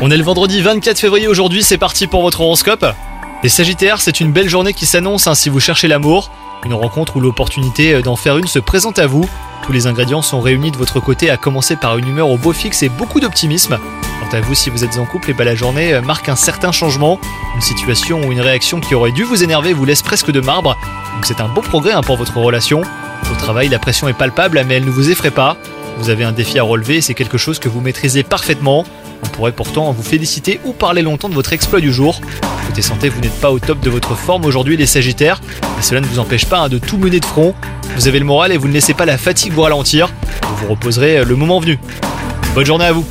On est le vendredi 24 février aujourd'hui, c'est parti pour votre horoscope. Les Sagittaires, c'est une belle journée qui s'annonce hein, si vous cherchez l'amour. Une rencontre où l'opportunité d'en faire une se présente à vous. Tous les ingrédients sont réunis de votre côté, à commencer par une humeur au beau fixe et beaucoup d'optimisme. Quant à vous, si vous êtes en couple, et bah, la journée euh, marque un certain changement. Une situation ou une réaction qui aurait dû vous énerver vous laisse presque de marbre. Donc c'est un beau progrès hein, pour votre relation. Au travail, la pression est palpable, mais elle ne vous effraie pas. Vous avez un défi à relever c'est quelque chose que vous maîtrisez parfaitement. On pourrait pourtant vous féliciter ou parler longtemps de votre exploit du jour. Côté santé, vous n'êtes pas au top de votre forme aujourd'hui, les Sagittaires, mais cela ne vous empêche pas hein, de tout mener de front. Vous avez le moral et vous ne laissez pas la fatigue vous ralentir. Vous vous reposerez euh, le moment venu. Bonne journée à vous